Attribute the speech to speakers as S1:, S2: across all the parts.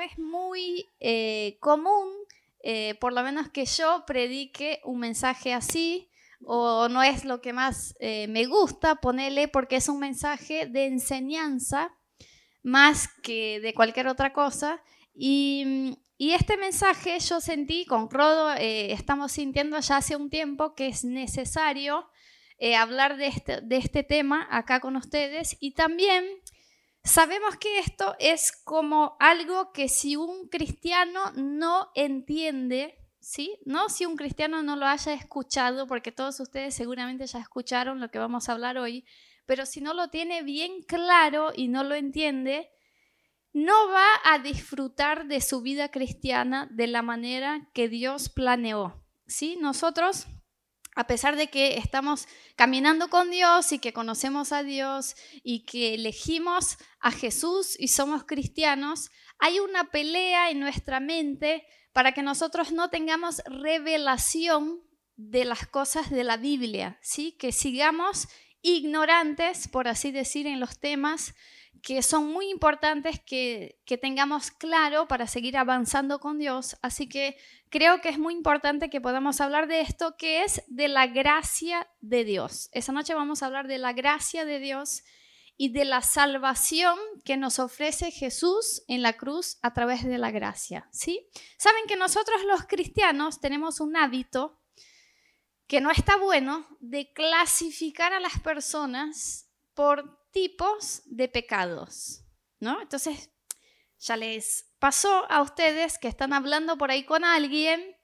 S1: es muy eh, común, eh, por lo menos que yo predique un mensaje así, o no es lo que más eh, me gusta ponerle porque es un mensaje de enseñanza más que de cualquier otra cosa. Y, este mensaje yo sentí, con Rodo estamos sintiendo ya hace un tiempo que es necesario hablar de este, de este tema acá con ustedes y también Sabemos que esto es como algo que si un cristiano no entiende, ¿sí? No si un cristiano no lo haya escuchado, porque todos ustedes seguramente ya escucharon lo que vamos a hablar hoy, pero si no lo tiene bien claro y no lo entiende, no va a disfrutar de su vida cristiana de la manera que Dios planeó. ¿sí? Nosotros a pesar de que estamos caminando con Dios y que conocemos a Dios y que elegimos a Jesús y somos cristianos, hay una pelea en nuestra mente para que nosotros no tengamos revelación de las cosas de la Biblia, ¿sí? Que sigamos ignorantes, por así decir, en los temas que son muy importantes que, que, tengamos claro para seguir avanzando con Dios. Así que creo que es muy importante que podamos hablar de esto, que es de la gracia de Dios. Esa noche vamos a hablar de la gracia de Dios y de la salvación que nos ofrece Jesús en la cruz a través de la gracia. ¿sí? Saben que nosotros los cristianos tenemos un hábito que no está bueno de clasificar a las personas por tipos de pecados, ¿no? Entonces, ya les pasó a ustedes que están hablando por ahí con alguien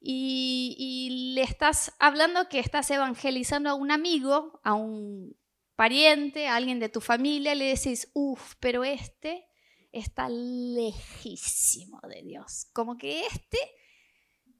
S1: y, le estás hablando que estás evangelizando a un amigo, a un pariente, a alguien de tu familia, le decís, uff, pero este está lejísimo de Dios. Como que este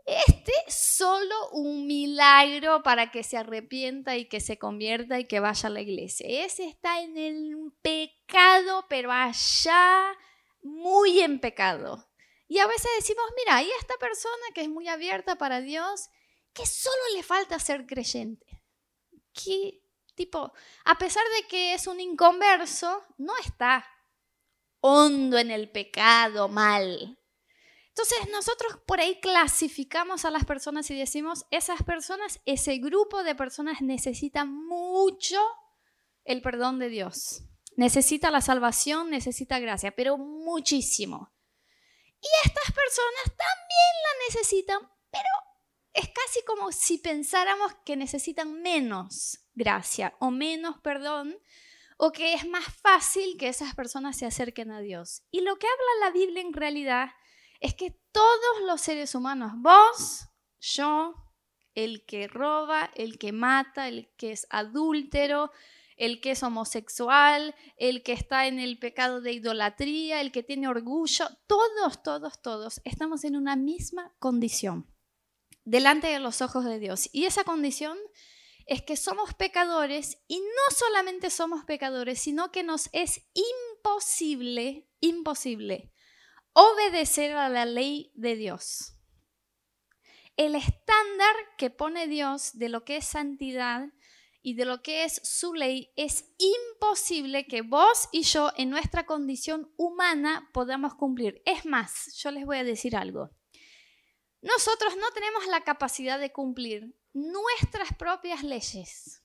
S1: este solo un milagro para que se arrepienta y que se convierta y que vaya a la iglesia. Ese está en el pecado, pero allá muy en pecado. Y a veces decimos, mira, hay esta persona que es muy abierta para Dios, que solo le falta ser creyente. Que, tipo, a pesar de que es un inconverso, no está hondo en el pecado, mal. Entonces nosotros por ahí clasificamos a las personas y decimos, esas personas, ese grupo de personas necesita mucho el perdón de Dios. Necesita la salvación, necesita gracia, pero muchísimo. Y estas personas también la necesitan, pero es casi como si pensáramos que necesitan menos gracia o menos perdón, o que es más fácil que esas personas se acerquen a Dios. Y lo que habla la Biblia en realidad es que todos los seres humanos, vos, yo, el que roba, el que mata, el que es adúltero, el que es homosexual, el que está en el pecado de idolatría, el que tiene orgullo, todos, todos, todos estamos en una misma condición delante de los ojos de Dios. Y esa condición es que somos pecadores y no solamente somos pecadores, sino que nos es imposible, imposible obedecer a la ley de Dios. El estándar que pone Dios de lo que es santidad y de lo que es su ley es imposible que vos y yo en nuestra condición humana podamos cumplir. Es más, yo les voy a decir algo. Nosotros no tenemos la capacidad de cumplir nuestras propias leyes.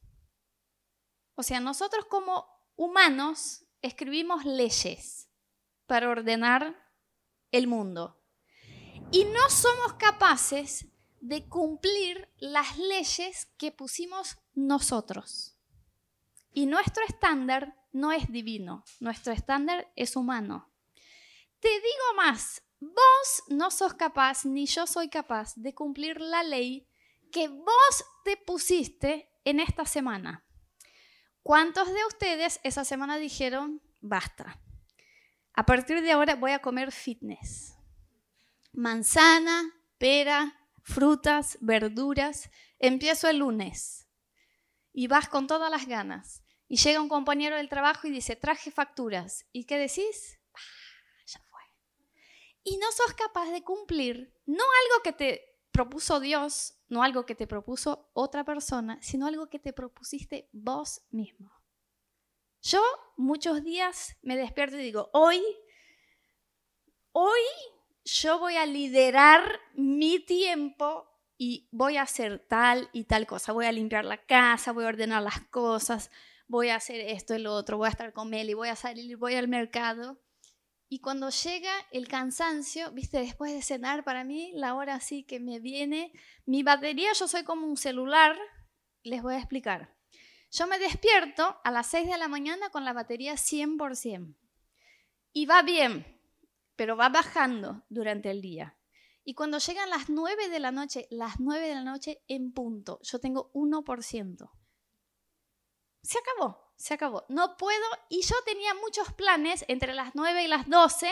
S1: O sea, nosotros como humanos escribimos leyes para ordenar el mundo. Y no somos capaces de cumplir las leyes que pusimos nosotros. Y nuestro estándar no es divino, nuestro estándar es humano. Te digo más, vos no sos capaz, ni yo soy capaz, de cumplir la ley que vos te pusiste en esta semana. ¿Cuántos de ustedes esa semana dijeron, basta? A partir de ahora voy a comer fitness. Manzana, pera, frutas, verduras. Empiezo el lunes y vas con todas las ganas. Y llega un compañero del trabajo y dice, traje facturas. ¿Y qué decís? Ah, ya fue. Y no sos capaz de cumplir, no algo que te propuso Dios, no algo que te propuso otra persona, sino algo que te propusiste vos mismo. Yo muchos días me despierto y digo, hoy hoy yo voy a liderar mi tiempo y voy a hacer tal y tal cosa. Voy a limpiar la casa, voy a ordenar las cosas, voy a hacer esto y lo otro, voy a estar con y voy a salir, voy al mercado. Y cuando llega el cansancio, viste, después de cenar, para mí, la hora así que me viene, mi batería, yo soy como un celular, les voy a explicar. Yo me despierto a las 6 de la mañana con la batería 100%. Y va bien, pero va bajando durante el día. Y cuando llegan las 9 de la noche, las 9 de la noche en punto, yo tengo 1%. Se acabó, se acabó. No puedo, y yo tenía muchos planes entre las 9 y las 12.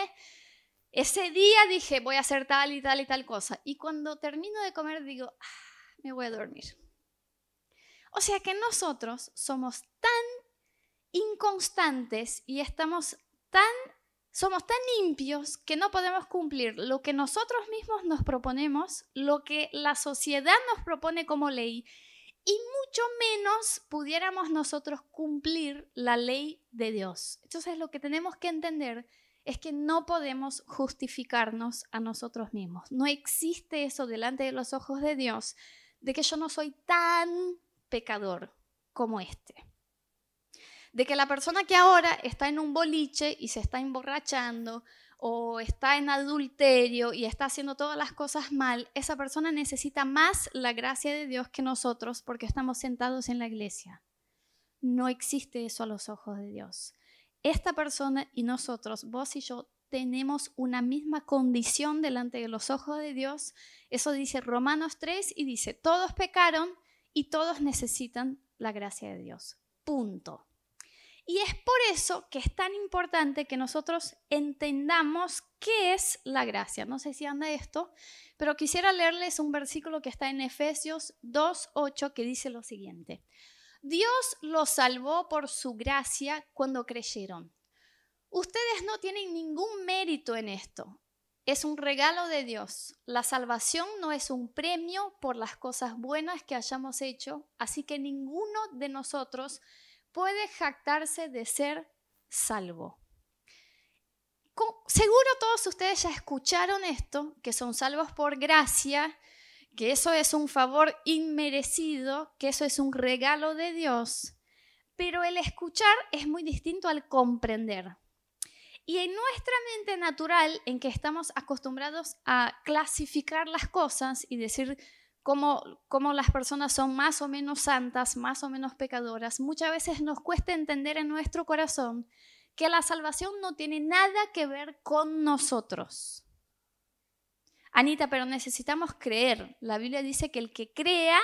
S1: Ese día dije, voy a hacer tal y tal y tal cosa. Y cuando termino de comer, digo, ah, me voy a dormir. O sea que nosotros somos tan inconstantes y estamos tan somos tan limpios que no podemos cumplir lo que nosotros mismos nos proponemos, lo que la sociedad nos propone como ley, y mucho menos pudiéramos nosotros cumplir la ley de Dios. Entonces lo que tenemos que entender es que no podemos justificarnos a nosotros mismos. No existe eso delante de los ojos de Dios de que yo no soy tan pecador como este de que la persona que ahora está en un boliche y se está emborrachando o está en adulterio y está haciendo todas las cosas mal, esa persona necesita más la gracia de Dios que nosotros porque estamos sentados en la iglesia. No existe eso a los ojos de Dios. Esta persona y nosotros, vos y yo, tenemos una misma condición delante de los ojos de Dios. Eso dice Romanos 3 y dice, todos pecaron y todos necesitan la gracia de Dios. Punto. Y es por eso que es tan importante que nosotros entendamos qué es la gracia. No sé si anda esto, pero quisiera leerles un versículo que está en Efesios 2.8 que dice lo siguiente. Dios los salvó por su gracia cuando creyeron. Ustedes no tienen ningún mérito en esto. Es un regalo de Dios. La salvación no es un premio por las cosas buenas que hayamos hecho, así que ninguno de nosotros puede jactarse de ser salvo. Seguro todos ustedes ya escucharon esto, que son salvos por gracia, que eso es un favor inmerecido, que eso es un regalo de Dios, pero el escuchar es muy distinto al comprender. Y en nuestra mente natural, en que estamos acostumbrados a clasificar las cosas y decir, cómo, las personas son más o menos santas, más o menos pecadoras, muchas veces nos cuesta entender en nuestro corazón que la salvación no tiene nada que ver con nosotros. Anita, pero necesitamos creer. La Biblia dice que el que crea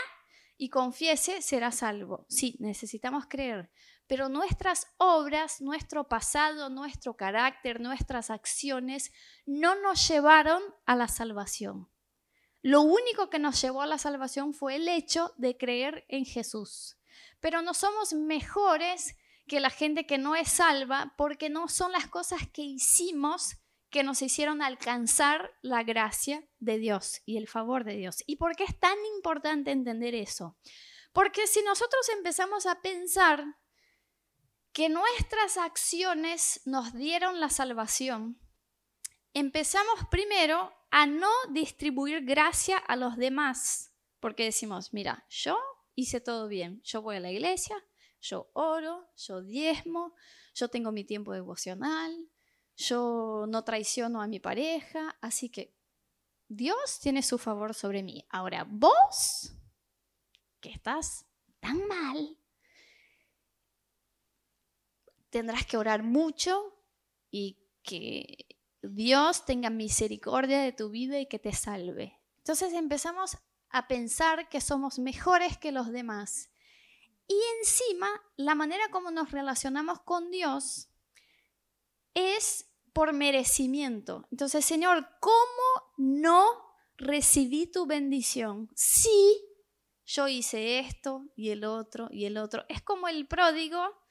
S1: y confiese será salvo. Sí, necesitamos creer. Pero nuestras obras, nuestro pasado, nuestro carácter, nuestras acciones no nos llevaron a la salvación. Lo único que nos llevó a la salvación fue el hecho de creer en Jesús. Pero no somos mejores que la gente que no es salva porque no son las cosas que hicimos que nos hicieron alcanzar la gracia de Dios y el favor de Dios. ¿Y por qué es tan importante entender eso? Porque si nosotros empezamos a pensar que nuestras acciones nos dieron la salvación, empezamos primero a no distribuir gracia a los demás, porque decimos, mira, yo hice todo bien, yo voy a la iglesia, yo oro, yo diezmo, yo tengo mi tiempo devocional, yo no traiciono a mi pareja, así que Dios tiene su favor sobre mí. Ahora, vos, que estás tan mal, tendrás que orar mucho y que Dios tenga misericordia de tu vida y que te salve. Entonces empezamos a pensar que somos mejores que los demás. Y encima, la manera como nos relacionamos con Dios es por merecimiento. Entonces, Señor, ¿cómo no recibí tu bendición si yo hice esto y el otro y el otro? Es como el pródigo,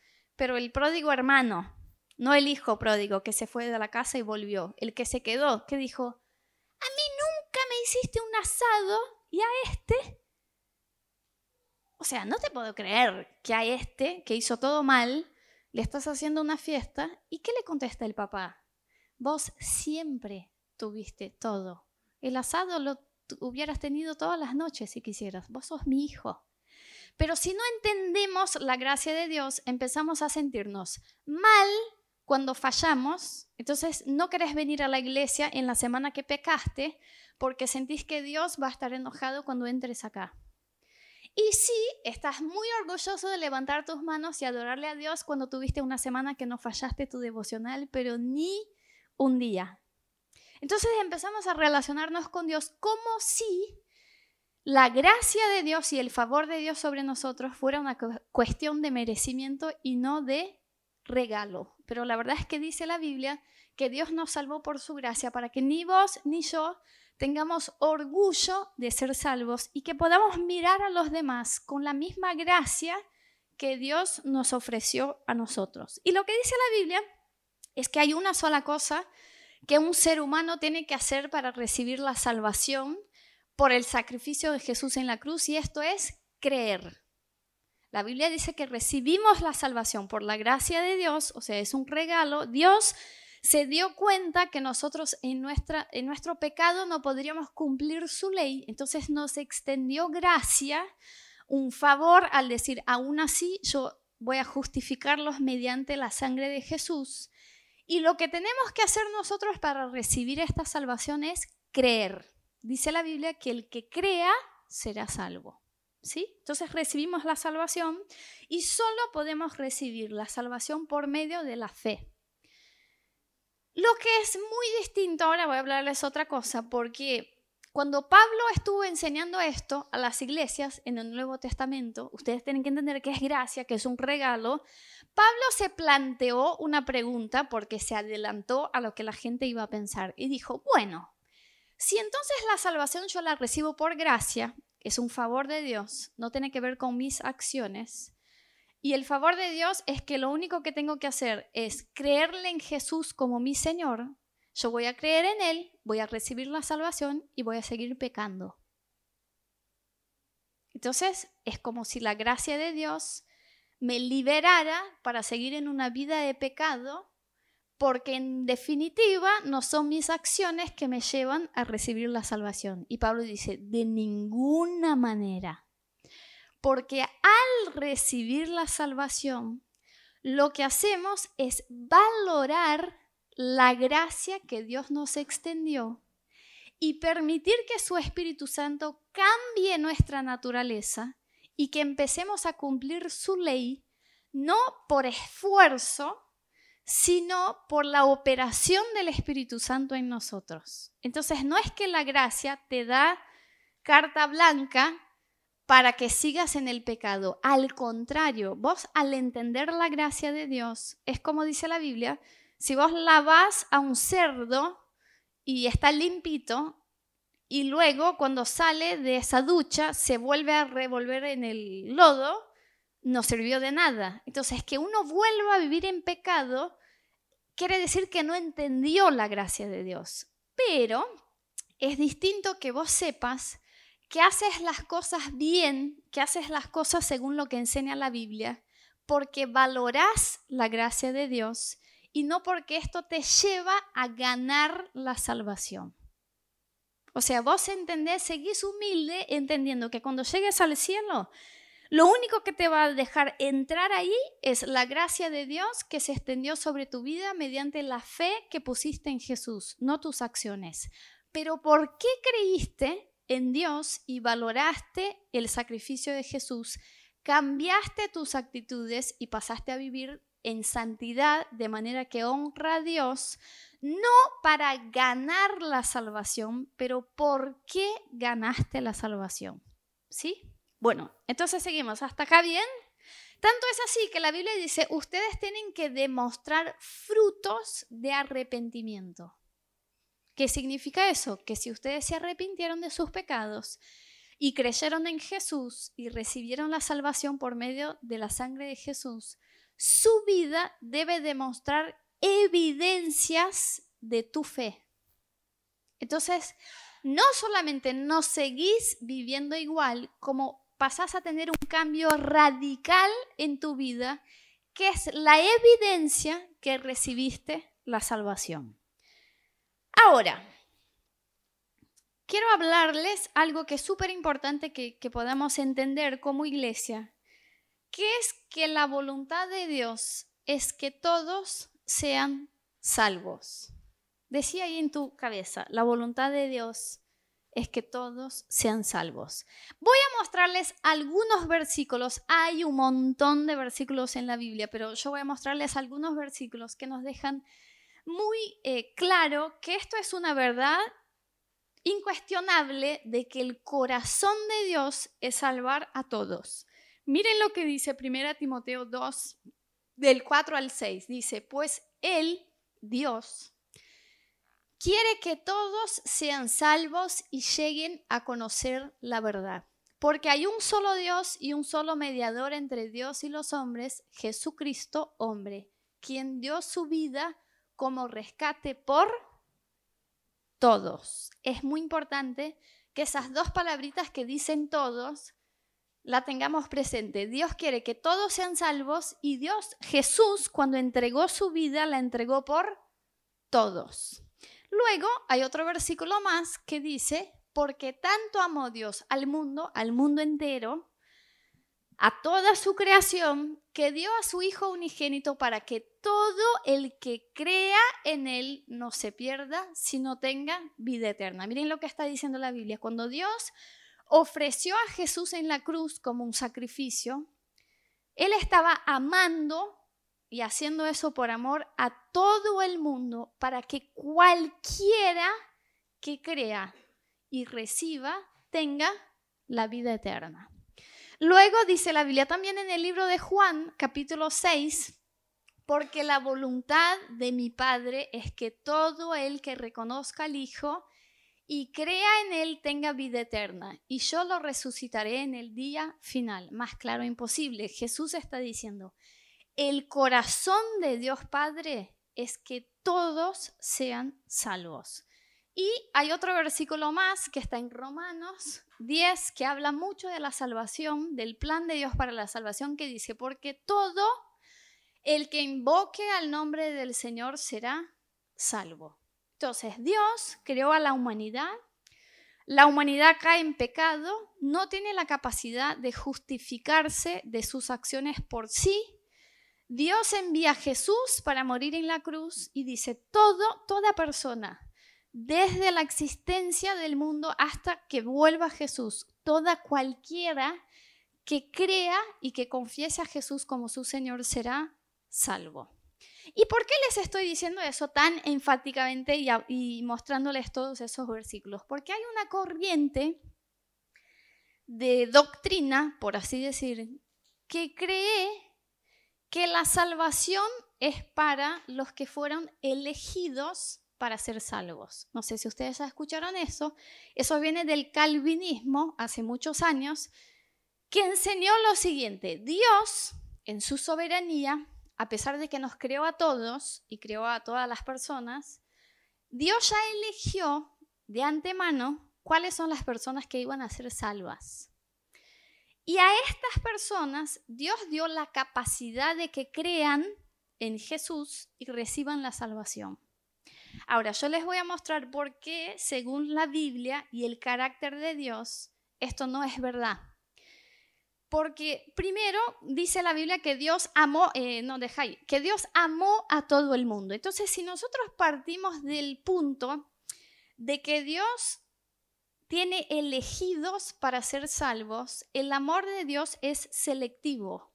S1: pero el pródigo hermano. No el hijo pródigo que se fue de la casa y volvió. El que se quedó, que dijo, a mí nunca me hiciste un asado y a este. O sea, no te puedo creer que a este, que hizo todo mal, le estás haciendo una fiesta. ¿Y qué le contesta el papá? Vos siempre tuviste todo. El asado lo hubieras tenido todas las noches si quisieras. Vos sos mi hijo. Pero si no entendemos la gracia de Dios, empezamos a sentirnos mal cuando fallamos. Entonces no querés venir a la iglesia en la semana que pecaste porque sentís que Dios va a estar enojado cuando entres acá. Y sí, estás muy orgulloso de levantar tus manos y adorarle a Dios cuando tuviste una semana que no fallaste tu devocional, pero ni un día. Entonces empezamos a relacionarnos con Dios como si la gracia de Dios y el favor de Dios sobre nosotros fuera una cuestión de merecimiento y no de regalo. Pero la verdad es que dice la Biblia que Dios nos salvó por su gracia para que ni vos ni yo tengamos orgullo de ser salvos y que podamos mirar a los demás con la misma gracia que Dios nos ofreció a nosotros. Y lo que dice la Biblia es que hay una sola cosa que un ser humano tiene que hacer para recibir la salvación por el sacrificio de Jesús en la cruz y esto es creer. La Biblia dice que recibimos la salvación por la gracia de Dios, o sea, es un regalo. Dios se dio cuenta que nosotros en, nuestra, en nuestro pecado no podríamos cumplir su ley, entonces nos extendió gracia, un favor al decir, aún así yo voy a justificarlos mediante la sangre de Jesús. Y lo que tenemos que hacer nosotros para recibir esta salvación es creer. Dice la Biblia que el que crea será salvo. ¿Sí? Entonces recibimos la salvación y solo podemos recibir la salvación por medio de la fe. Lo que es muy distinto, ahora voy a hablarles otra cosa, porque cuando Pablo estuvo enseñando esto a las iglesias en el Nuevo Testamento, ustedes tienen que entender que es gracia, que es un regalo, Pablo se planteó una pregunta porque se adelantó a lo que la gente iba a pensar y dijo, bueno, si entonces la salvación yo la recibo por gracia, es un favor de Dios, no tiene que ver con mis acciones, y el favor de Dios es que lo único que tengo que hacer es creerle en Jesús como mi Señor, yo voy a creer en Él, voy a recibir la salvación y voy a seguir pecando. Entonces es como si la gracia de Dios me liberara para seguir en una vida de pecado, porque en definitiva no son mis acciones que me llevan a recibir la salvación. Y Pablo dice, de ninguna manera, porque al recibir la salvación, lo que hacemos es valorar la gracia que Dios nos extendió y permitir que su Espíritu Santo cambie nuestra naturaleza y que empecemos a cumplir su ley, no por esfuerzo, sino por la operación del Espíritu Santo en nosotros. Entonces, no es que la gracia te da carta blanca para que sigas en el pecado. Al contrario, vos al entender la gracia de Dios, es como dice la Biblia, si vos lavas a un cerdo y está limpito, y luego cuando sale de esa ducha se vuelve a revolver en el lodo, no sirvió de nada. Entonces, que uno vuelva a vivir en pecado quiere decir que no entendió la gracia de Dios. Pero es distinto que vos sepas que haces las cosas bien, que haces las cosas según lo que enseña la Biblia, porque valorás la gracia de Dios y no porque esto te lleva a ganar la salvación. O sea, vos entendés, seguís humilde entendiendo que cuando llegues al cielo, lo único que te va a dejar entrar ahí es la gracia de Dios que se extendió sobre tu vida mediante la fe que pusiste en Jesús, no tus acciones. Pero ¿por qué creíste en Dios y valoraste el sacrificio de Jesús? Cambiaste tus actitudes y pasaste a vivir en santidad de manera que honra a Dios, no para ganar la salvación, pero ¿por qué ganaste la salvación? ¿Sí? Bueno, entonces seguimos. ¿Hasta acá bien? Tanto es así que la Biblia dice, ustedes tienen que demostrar frutos de arrepentimiento. ¿Qué significa eso? Que si ustedes se arrepintieron de sus pecados y creyeron en Jesús y recibieron la salvación por medio de la sangre de Jesús, su vida debe demostrar evidencias de tu fe. Entonces, no solamente no seguís viviendo igual, como pasás a tener un cambio radical en tu vida, que es la evidencia que recibiste la salvación. Ahora, quiero hablarles algo que es súper importante que, podamos entender como iglesia, que es que la voluntad de Dios es que todos sean salvos. Decía ahí en tu cabeza, la voluntad de Dios es que todos sean salvos. Voy a mostrarles algunos versículos. Hay un montón de versículos en la Biblia, pero yo voy a mostrarles algunos versículos que nos dejan muy eh, claro que esto es una verdad incuestionable de que el corazón de Dios es salvar a todos. Miren lo que dice 1 Timoteo 2, del 4 al 6. Dice, pues Él, Dios, quiere que todos sean salvos y lleguen a conocer la verdad. Porque hay un solo Dios y un solo mediador entre Dios y los hombres, Jesucristo, hombre, quien dio su vida como rescate por todos. Es muy importante que esas dos palabritas que dicen todos la tengamos presente. Dios quiere que todos sean salvos y Dios, Jesús, cuando entregó su vida, la entregó por todos. Luego hay otro versículo más que dice, porque tanto amó Dios al mundo, al mundo entero, a toda su creación, que dio a su Hijo unigénito para que todo el que crea en Él no se pierda, sino tenga vida eterna. Miren lo que está diciendo la Biblia. Cuando Dios ofreció a Jesús en la cruz como un sacrificio, Él estaba amando y haciendo eso por amor a todo el mundo para que cualquiera que crea y reciba tenga la vida eterna. Luego dice la Biblia también en el libro de Juan, capítulo 6, porque la voluntad de mi Padre es que todo el que reconozca al Hijo y crea en Él tenga vida eterna, y yo lo resucitaré en el día final. Más claro imposible. Jesús está diciendo, el corazón de Dios Padre es que todos sean salvos. Y hay otro versículo más que está en Romanos 10 que habla mucho de la salvación, del plan de Dios para la salvación, que dice, porque todo el que invoque al nombre del Señor será salvo. Entonces, Dios creó a la humanidad, la humanidad cae en pecado, no tiene la capacidad de justificarse de sus acciones por sí. Dios envía a Jesús para morir en la cruz y dice, todo, toda persona desde la existencia del mundo hasta que vuelva Jesús. Toda cualquiera que crea y que confiese a Jesús como su Señor será salvo. ¿Y por qué les estoy diciendo eso tan enfáticamente y, y, mostrándoles todos esos versículos? Porque hay una corriente de doctrina, por así decir, que cree que la salvación es para los que fueron elegidos para ser salvos. No sé si ustedes ya escucharon eso. Eso viene del calvinismo hace muchos años, que enseñó lo siguiente. Dios, en su soberanía, a pesar de que nos creó a todos y creó a todas las personas, Dios ya eligió de antemano cuáles son las personas que iban a ser salvas. Y a estas personas Dios dio la capacidad de que crean en Jesús y reciban la salvación. Ahora, yo les voy a mostrar por qué, según la Biblia y el carácter de Dios, esto no es verdad. Porque primero dice la Biblia que Dios amó, eh, no dejáis, que Dios amó a todo el mundo. Entonces, si nosotros partimos del punto de que Dios tiene elegidos para ser salvos, el amor de Dios es selectivo.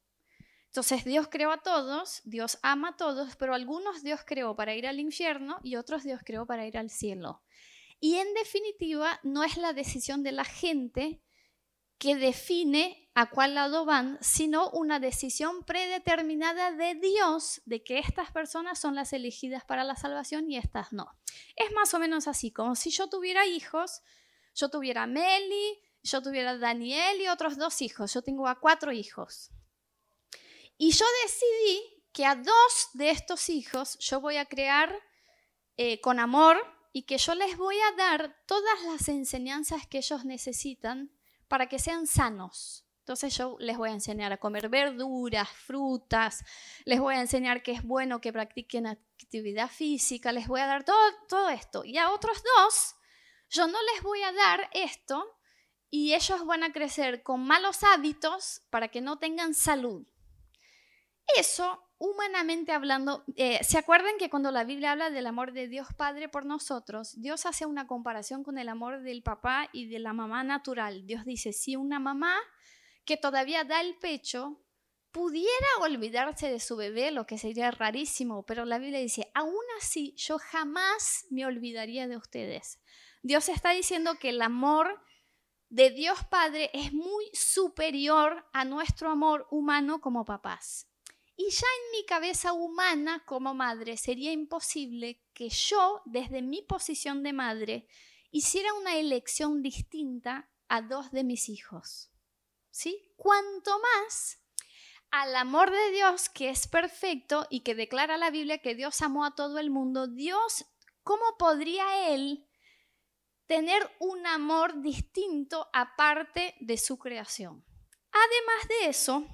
S1: Entonces Dios creó a todos, Dios ama a todos, pero algunos Dios creó para ir al infierno y otros Dios creó para ir al cielo. Y en definitiva, no es la decisión de la gente que define a cuál lado van, sino una decisión predeterminada de Dios de que estas personas son las elegidas para la salvación y estas no. Es más o menos así, como si yo tuviera hijos, yo tuviera Meli, yo tuviera Daniel y otros dos hijos, yo tengo a cuatro hijos. Y yo decidí que a dos de estos hijos yo voy a crear eh, con amor y que yo les voy a dar todas las enseñanzas que ellos necesitan para que sean sanos. Entonces yo les voy a enseñar a comer verduras, frutas, les voy a enseñar que es bueno que practiquen actividad física, les voy a dar todo esto. Y a otros dos, yo no les voy a dar esto y ellos van a crecer con malos hábitos para que no tengan salud. Eso, humanamente hablando, eh, ¿se acuerdan que cuando la Biblia habla del amor de Dios Padre por nosotros, Dios hace una comparación con el amor del papá y de la mamá natural? Dios dice, si una mamá que todavía da el pecho pudiera olvidarse de su bebé, lo que sería rarísimo, pero la Biblia dice, aún así yo jamás me olvidaría de ustedes. Dios está diciendo que el amor de Dios Padre es muy superior a nuestro amor humano como papás. Y ya en mi cabeza humana como madre sería imposible que yo, desde mi posición de madre, hiciera una elección distinta a dos de mis hijos. ¿Sí? Cuanto más al amor de Dios que es perfecto y que declara la Biblia que Dios amó a todo el mundo, Dios, ¿cómo podría Él tener un amor distinto aparte de su creación. Además de eso,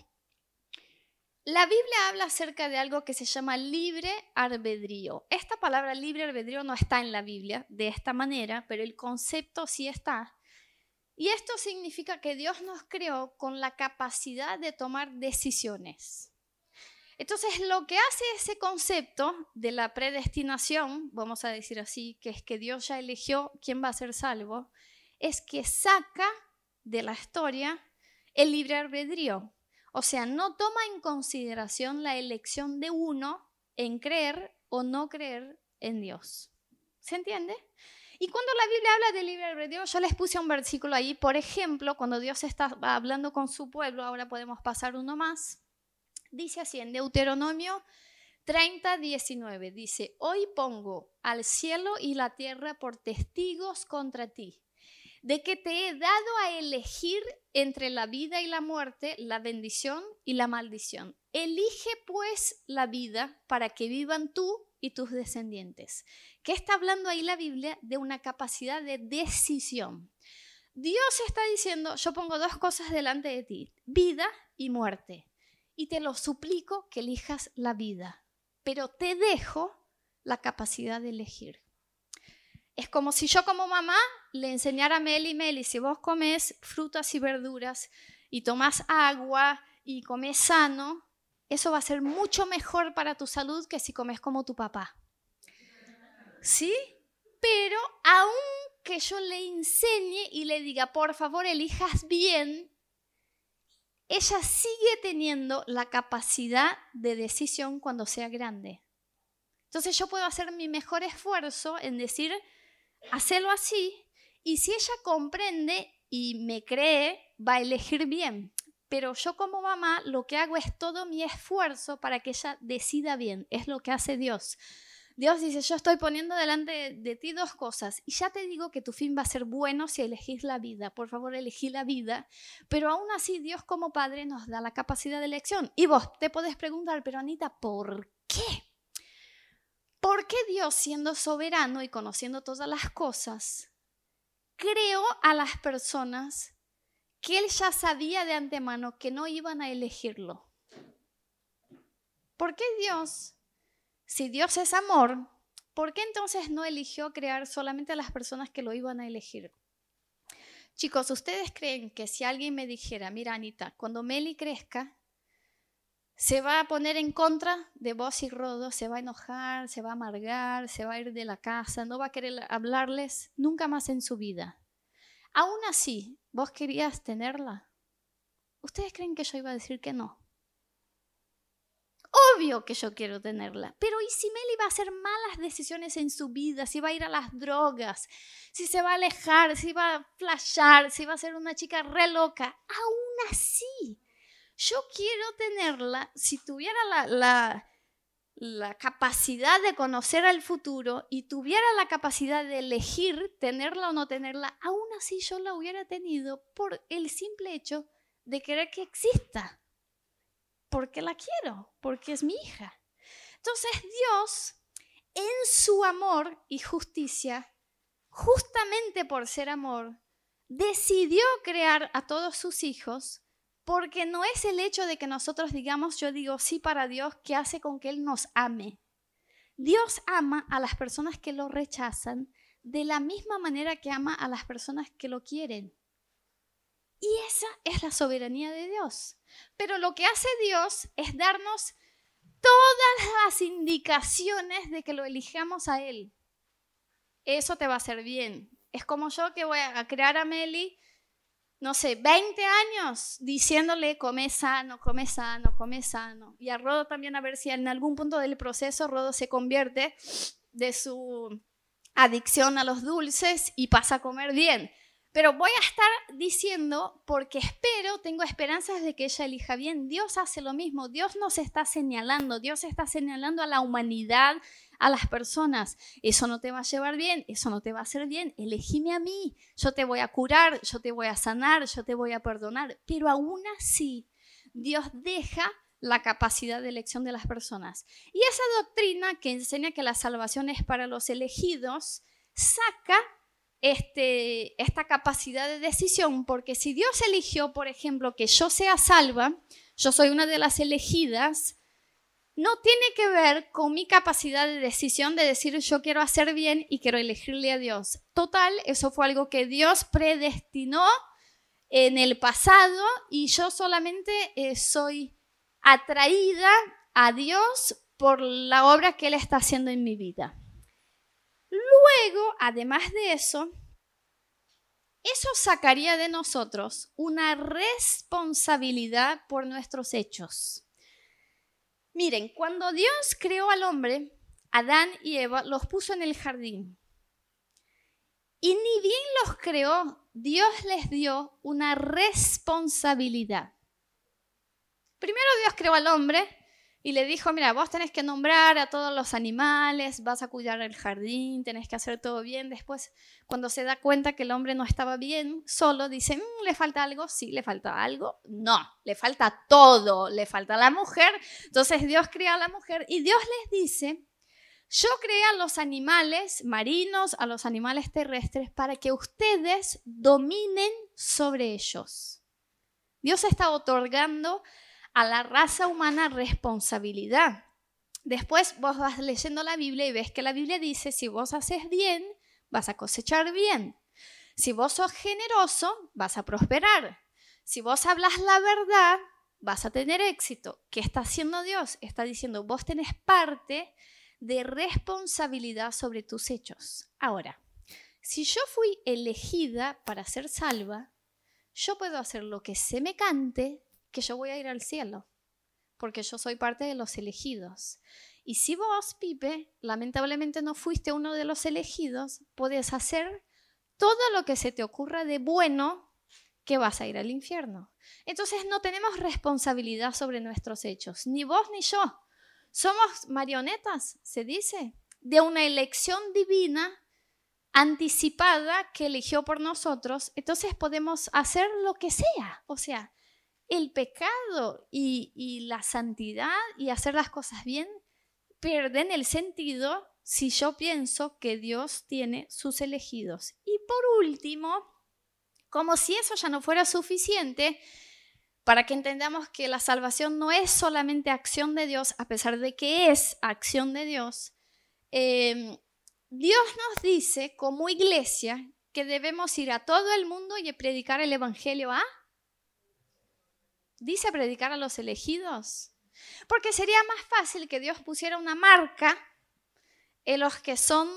S1: la Biblia habla acerca de algo que se llama libre albedrío. Esta palabra libre albedrío no está en la Biblia de esta manera, pero el concepto sí está. Y esto significa que Dios nos creó con la capacidad de tomar decisiones. Entonces, lo que hace ese concepto de la predestinación, vamos a decir así, que es que Dios ya eligió quién va a ser salvo, es que saca de la historia el libre albedrío. O sea, no toma en consideración la elección de uno en creer o no creer en Dios. ¿Se entiende? Y cuando la Biblia habla de libre albedrío, yo les puse un versículo ahí, por ejemplo, cuando Dios está hablando con su pueblo, ahora podemos pasar uno más, Dice así en Deuteronomio 30, 19, dice, hoy pongo al cielo y la tierra por testigos contra ti, de que te he dado a elegir entre la vida y la muerte, la bendición y la maldición. Elige pues la vida para que vivan tú y tus descendientes. ¿Qué está hablando ahí la Biblia? De una capacidad de decisión. Dios está diciendo, yo pongo dos cosas delante de ti, vida y muerte y te lo suplico que elijas la vida, pero te dejo la capacidad de elegir. Es como si yo como mamá le enseñara a Meli, Meli, si vos comes frutas y verduras y tomas agua y comes sano, eso va a ser mucho mejor para tu salud que si comes como tu papá. ¿Sí? Pero aunque yo le enseñe y le diga, por favor, elijas bien, ella sigue teniendo la capacidad de decisión cuando sea grande. Entonces yo puedo hacer mi mejor esfuerzo en decir, hacerlo así, y si ella comprende y me cree, va a elegir bien. Pero yo como mamá lo que hago es todo mi esfuerzo para que ella decida bien. Es lo que hace Dios. Dios dice, yo estoy poniendo delante de, ti dos cosas y ya te digo que tu fin va a ser bueno si elegís la vida. Por favor, elegí la vida. Pero aún así Dios como Padre nos da la capacidad de elección. Y vos te podés preguntar, pero Anita, ¿por qué? ¿Por qué Dios, siendo soberano y conociendo todas las cosas, creó a las personas que Él ya sabía de antemano que no iban a elegirlo? ¿Por qué Dios si Dios es amor, ¿por qué entonces no eligió crear solamente a las personas que lo iban a elegir? Chicos, ¿ustedes creen que si alguien me dijera, mira Anita, cuando Meli crezca, se va a poner en contra de vos y Rodo, se va a enojar, se va a amargar, se va a ir de la casa, no va a querer hablarles nunca más en su vida? Aún así, ¿vos querías tenerla? ¿Ustedes creen que yo iba a decir que no? Obvio que yo quiero tenerla, pero ¿y si va a hacer malas decisiones en su vida? Si va a ir a las drogas, si se va a alejar, si va a flashar, si va a ser una chica re loca. Aún así, yo quiero tenerla si tuviera la, la, la capacidad de conocer al futuro y tuviera la capacidad de elegir tenerla o no tenerla, aún así yo la hubiera tenido por el simple hecho de querer que exista porque la quiero, porque es mi hija. Entonces Dios, en su amor y justicia, justamente por ser amor, decidió crear a todos sus hijos porque no es el hecho de que nosotros digamos yo digo sí para Dios que hace con que Él nos ame. Dios ama a las personas que lo rechazan de la misma manera que ama a las personas que lo quieren. Y esa es la soberanía de Dios. Pero lo que hace Dios es darnos todas las indicaciones de que lo elijamos a Él. Eso te va a hacer bien. Es como yo que voy a crear a Meli, no sé, 20 años diciéndole come sano, come sano, come sano. Y a Rodo también a ver si en algún punto del proceso Rodo se convierte de su adicción a los dulces y pasa a comer bien. Pero voy a estar diciendo, porque espero, tengo esperanzas de que ella elija bien. Dios hace lo mismo, Dios nos está señalando, Dios está señalando a la humanidad, a las personas. Eso no te va a llevar bien, eso no te va a hacer bien. Elegime a mí, yo te voy a curar, yo te voy a sanar, yo te voy a perdonar. Pero aún así, Dios deja la capacidad de elección de las personas. Y esa doctrina que enseña que la salvación es para los elegidos, saca este, esta capacidad de decisión, porque si Dios eligió, por ejemplo, que yo sea salva, yo soy una de las elegidas, no tiene que ver con mi capacidad de decisión de decir yo quiero hacer bien y quiero elegirle a Dios. Total, eso fue algo que Dios predestinó en el pasado y yo solamente eh, soy atraída a Dios por la obra que Él está haciendo en mi vida. Luego, además de eso, eso sacaría de nosotros una responsabilidad por nuestros hechos. Miren, cuando Dios creó al hombre, Adán y Eva los puso en el jardín. Y ni bien los creó, Dios les dio una responsabilidad. Primero Dios creó al hombre y le dijo, mira, vos tenés que nombrar a todos los animales, vas a cuidar el jardín, tenés que hacer todo bien. Después, cuando se da cuenta que el hombre no estaba bien solo, dice, mm, ¿le falta algo? Sí, le falta algo. No, le falta todo, le falta la mujer. Entonces Dios crea a la mujer y Dios les dice, yo creé a los animales marinos, a los animales terrestres, para que ustedes dominen sobre ellos. Dios está otorgando a la raza humana responsabilidad. Después vos vas leyendo la Biblia y ves que la Biblia dice, si vos haces bien, vas a cosechar bien. Si vos sos generoso, vas a prosperar. Si vos hablas la verdad, vas a tener éxito. ¿Qué está haciendo Dios? Está diciendo, vos tenés parte de responsabilidad sobre tus hechos. Ahora, si yo fui elegida para ser salva, yo puedo hacer lo que se me cante que yo voy a ir al cielo, porque yo soy parte de los elegidos. Y si vos, Pipe, lamentablemente no fuiste uno de los elegidos, puedes hacer todo lo que se te ocurra de bueno que vas a ir al infierno. Entonces no tenemos responsabilidad sobre nuestros hechos, ni vos ni yo. Somos marionetas, se dice, de una elección divina anticipada que eligió por nosotros, entonces podemos hacer lo que sea. O sea, el pecado y, la santidad y hacer las cosas bien pierden el sentido si yo pienso que Dios tiene sus elegidos. Y por último, como si eso ya no fuera suficiente, para que entendamos que la salvación no es solamente acción de Dios, a pesar de que es acción de Dios, em, Dios nos dice como iglesia que debemos ir a todo el mundo y predicar el Evangelio a dice predicar a los elegidos. Porque sería más fácil que Dios pusiera una marca en los que son,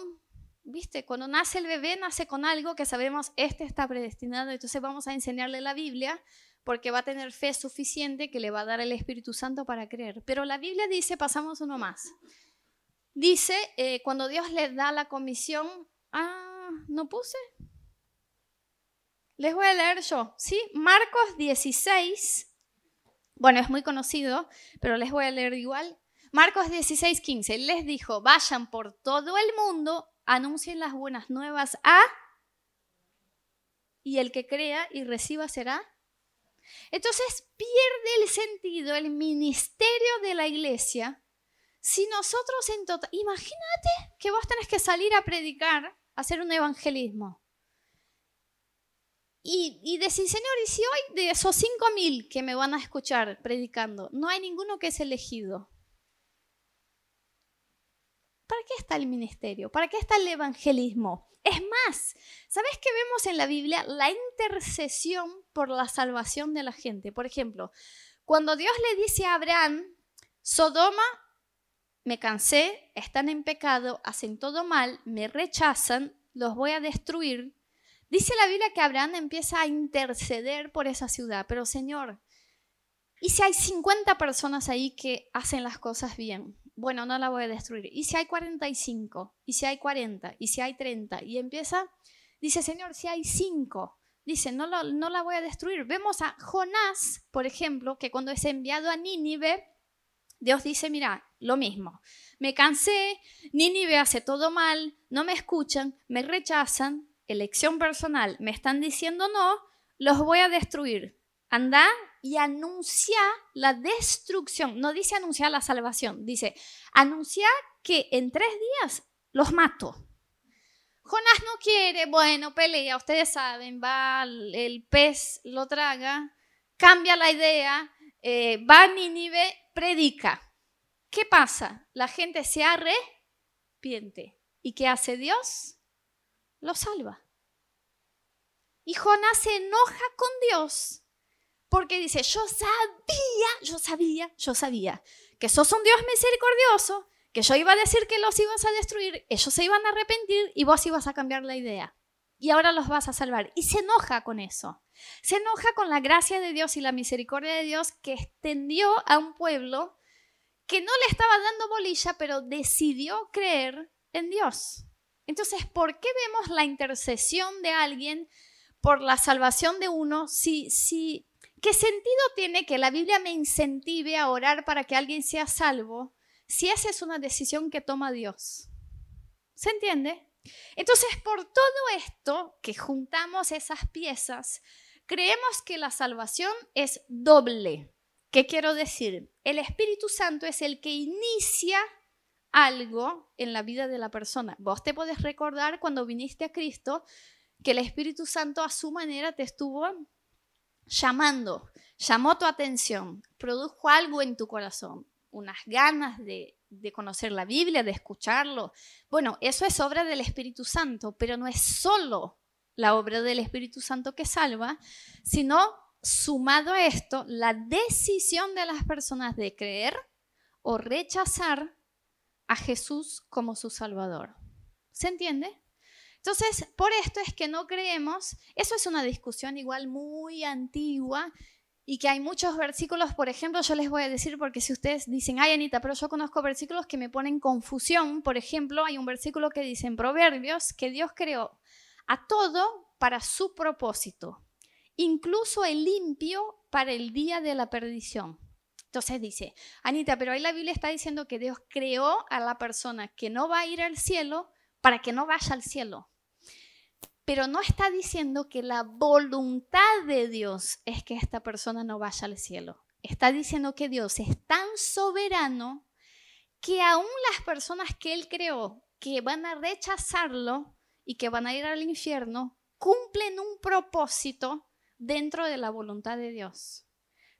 S1: viste, cuando nace el bebé, nace con algo que sabemos, este está predestinado, entonces vamos a enseñarle la Biblia porque va a tener fe suficiente que le va a dar el Espíritu Santo para creer. Pero la Biblia dice, pasamos uno más. Dice, eh, cuando Dios le da la comisión, ah, ¿no puse? Les voy a leer yo, ¿sí? Marcos 16, bueno, es muy conocido, pero les voy a leer igual. Marcos 16, 15. Les dijo, vayan por todo el mundo, anuncien las buenas nuevas a... Y el que crea y reciba será. Entonces pierde el sentido el ministerio de la iglesia si nosotros en total... Imagínate que vos tenés que salir a predicar, hacer un evangelismo. Y, y decir, Señor, y si hoy de esos cinco mil que me van a escuchar predicando, no hay ninguno que es elegido. ¿Para qué está el ministerio? ¿Para qué está el evangelismo? Es más, ¿sabes qué vemos en la Biblia? La intercesión por la salvación de la gente. Por ejemplo, cuando Dios le dice a Abraham, Sodoma, me cansé, están en pecado, hacen todo mal, me rechazan, los voy a destruir. Dice la Biblia que Abraham empieza a interceder por esa ciudad, pero Señor, ¿y si hay 50 personas ahí que hacen las cosas bien? bueno, no la voy a destruir. ¿Y si hay 45? ¿Y si hay 40? ¿Y si hay 30? Y empieza, dice, Señor, si hay 5, dice, no, no la voy a destruir. Vemos a Jonás, por ejemplo, que cuando es enviado a Nínive, Dios dice, mira, lo mismo. Me cansé, Nínive hace todo mal, no me escuchan, me rechazan, elección personal, me están diciendo no, los voy a destruir. Anda y anuncia la destrucción. No dice anunciar la salvación, dice anuncia que en tres días los mato. Jonás no quiere, bueno, pelea, ustedes saben, va, el pez lo traga, cambia la idea, eh, va a Nínive, predica. ¿Qué pasa? La gente se arrepiente. ¿Y qué hace Dios? Lo salva. Y Jonás se enoja con Dios porque dice, yo sabía, yo sabía, yo sabía que sos un Dios misericordioso, que yo iba a decir que los ibas a destruir, ellos se iban a arrepentir y vos ibas a cambiar la idea. Y ahora los vas a salvar. Y se enoja con eso. Se enoja con la gracia de Dios y la misericordia de Dios que extendió a un pueblo que no le estaba dando bolilla, pero decidió creer en Dios. Entonces, ¿por qué vemos la intercesión de alguien por la salvación de uno si, si ¿Qué sentido tiene que la Biblia me incentive a orar para que alguien sea salvo si esa es una decisión que toma Dios? ¿Se entiende? Entonces, por todo esto que juntamos esas piezas, creemos que la salvación es doble. ¿Qué quiero decir? El Espíritu Santo es el que inicia algo en la vida de la persona. Vos te podés recordar cuando viniste a Cristo que el Espíritu Santo a su manera te estuvo llamando, llamó tu atención, produjo algo en tu corazón, unas ganas de, de, conocer la Biblia, de escucharlo. Bueno, eso es obra del Espíritu Santo, pero no es solo la obra del Espíritu Santo que salva, sino sumado a esto, la decisión de las personas de creer o rechazar a Jesús como su Salvador. ¿Se entiende? Entonces, por esto es que no creemos, eso es una discusión igual muy antigua y que hay muchos versículos, por ejemplo, yo les voy a decir porque si ustedes dicen, ay Anita, pero yo conozco versículos que me ponen confusión, por ejemplo, hay un versículo que dice en Proverbios que Dios creó a todo para su propósito, incluso el limpio para el día de la perdición. Entonces dice, Anita, pero ahí la Biblia está diciendo que Dios creó a la persona que no va a ir al cielo para que no vaya al cielo pero no está diciendo que la voluntad de Dios es que esta persona no vaya al cielo. Está diciendo que Dios es tan soberano que aún las personas que Él creó, que van a rechazarlo y que van a ir al infierno, cumplen un propósito dentro de la voluntad de Dios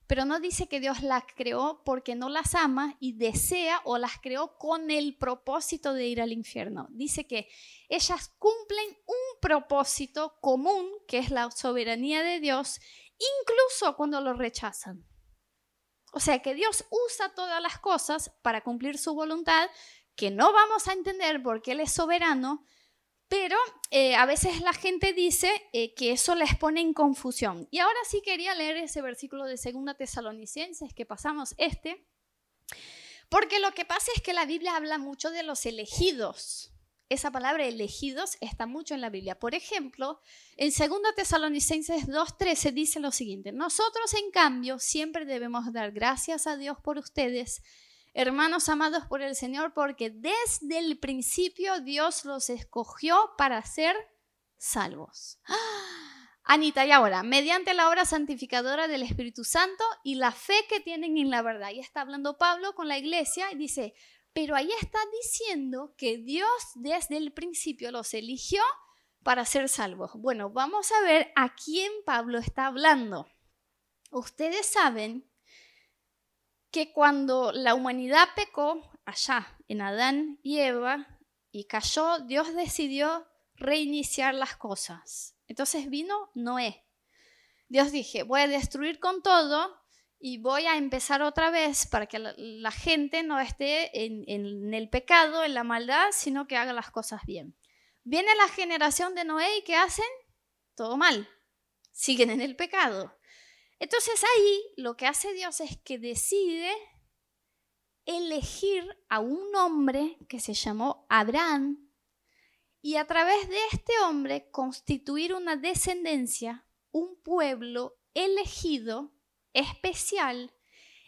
S1: pero no dice que Dios las creó porque no las ama y desea o las creó con el propósito de ir al infierno. Dice que ellas cumplen un propósito común, que es la soberanía de Dios, incluso cuando lo rechazan. O sea que Dios usa todas las cosas para cumplir su voluntad, que no vamos a entender porque Él es soberano, pero eh, a veces la gente dice eh, que eso les pone en confusión. Y ahora sí quería leer ese versículo de Segunda Tesalonicenses que pasamos este, porque lo que pasa es que la Biblia habla mucho de los elegidos. Esa palabra elegidos está mucho en la Biblia. Por ejemplo, en Segunda Tesalonicenses 2.13 dice lo siguiente, nosotros en cambio siempre debemos dar gracias a Dios por ustedes hermanos amados por el Señor, porque desde el principio Dios los escogió para ser salvos. Anita, y ahora, mediante la obra santificadora del Espíritu Santo y la fe que tienen en la verdad. Y está hablando Pablo con la iglesia y dice, pero ahí está diciendo que Dios desde el principio los eligió para ser salvos. Bueno, vamos a ver a quién Pablo está hablando. Ustedes saben que cuando la humanidad pecó allá en Adán y Eva y cayó, Dios decidió reiniciar las cosas. Entonces vino Noé. Dios dije, voy a destruir con todo y voy a empezar otra vez para que la, gente no esté en, en, el pecado, en la maldad, sino que haga las cosas bien. Viene la generación de Noé y ¿qué hacen? Todo mal. Siguen en el pecado. Entonces ahí lo que hace Dios es que decide elegir a un hombre que se llamó Abraham y a través de este hombre constituir una descendencia, un pueblo elegido, especial,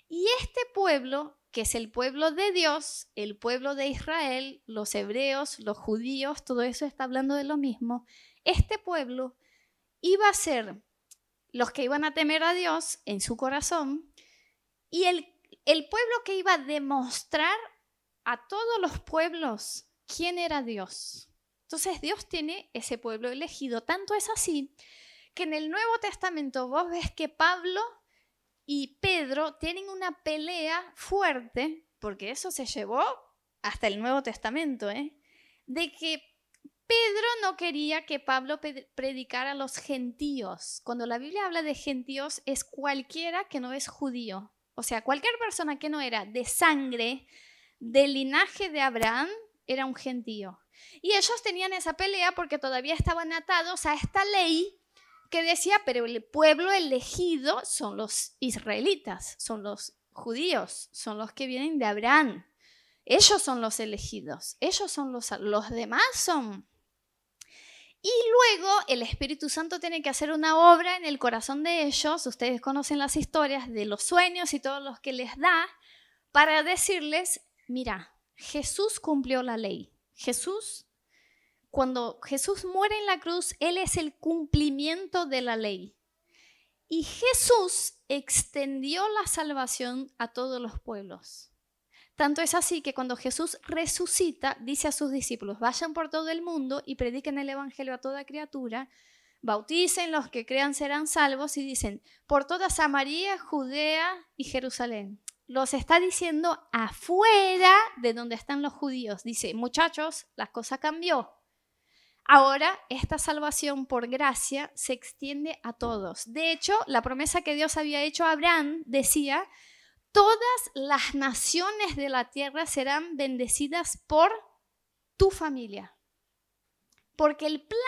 S1: y este pueblo, que es el pueblo de Dios, el pueblo de Israel, los hebreos, los judíos, todo eso está hablando de lo mismo, este pueblo iba a ser los que iban a temer a Dios en su corazón y el, el pueblo que iba a demostrar a todos los pueblos quién era Dios. Entonces Dios tiene ese pueblo elegido. Tanto es así que en el Nuevo Testamento vos ves que Pablo y Pedro tienen una pelea fuerte, porque eso se llevó hasta el Nuevo Testamento, ¿eh? de que Pedro no quería que Pablo predicara a los gentíos. Cuando la Biblia habla de gentíos es cualquiera que no es judío. O sea, cualquier persona que no era de sangre, del linaje de Abraham, era un gentío. Y ellos tenían esa pelea porque todavía estaban atados a esta ley que decía, pero el pueblo elegido son los israelitas, son los judíos, son los que vienen de Abraham. Ellos son los elegidos, ellos son los, los demás son y luego el Espíritu Santo tiene que hacer una obra en el corazón de ellos, ustedes conocen las historias de los sueños y todos los que les da, para decirles, mira, Jesús cumplió la ley. Jesús, cuando Jesús muere en la cruz, Él es el cumplimiento de la ley. Y Jesús extendió la salvación a todos los pueblos. Tanto es así que cuando Jesús resucita, dice a sus discípulos, vayan por todo el mundo y prediquen el Evangelio a toda criatura, bauticen, los que crean serán salvos y dicen, por toda Samaria, Judea y Jerusalén. Los está diciendo afuera de donde están los judíos. Dice, muchachos, la cosa cambió. Ahora esta salvación por gracia se extiende a todos. De hecho, la promesa que Dios había hecho a Abraham decía, todas las naciones de la tierra serán bendecidas por tu familia. Porque el plan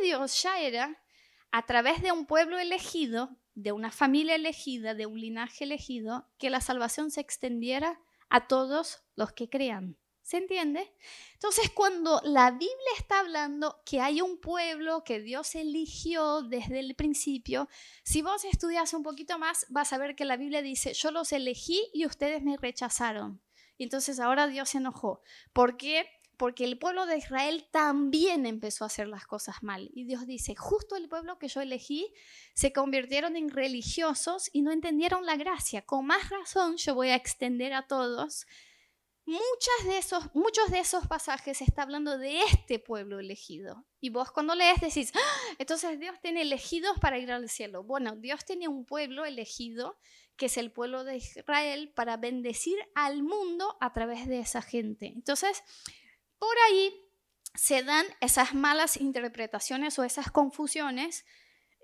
S1: de Dios ya era, a través de un pueblo elegido, de una familia elegida, de un linaje elegido, que la salvación se extendiera a todos los que crean. ¿Se entiende? Entonces, cuando la Biblia está hablando que hay un pueblo que Dios eligió desde el principio, si vos estudias un poquito más, vas a ver que la Biblia dice, yo los elegí y ustedes me rechazaron. Y entonces ahora Dios se enojó. ¿Por qué? Porque el pueblo de Israel también empezó a hacer las cosas mal. Y Dios dice, justo el pueblo que yo elegí se convirtieron en religiosos y no entendieron la gracia. Con más razón yo voy a extender a todos Muchas de esos, muchos de esos pasajes está hablando de este pueblo elegido. Y vos cuando lees decís, ¡Ah! entonces Dios tiene elegidos para ir al cielo. Bueno, Dios tiene un pueblo elegido, que es el pueblo de Israel, para bendecir al mundo a través de esa gente. Entonces, por ahí se dan esas malas interpretaciones o esas confusiones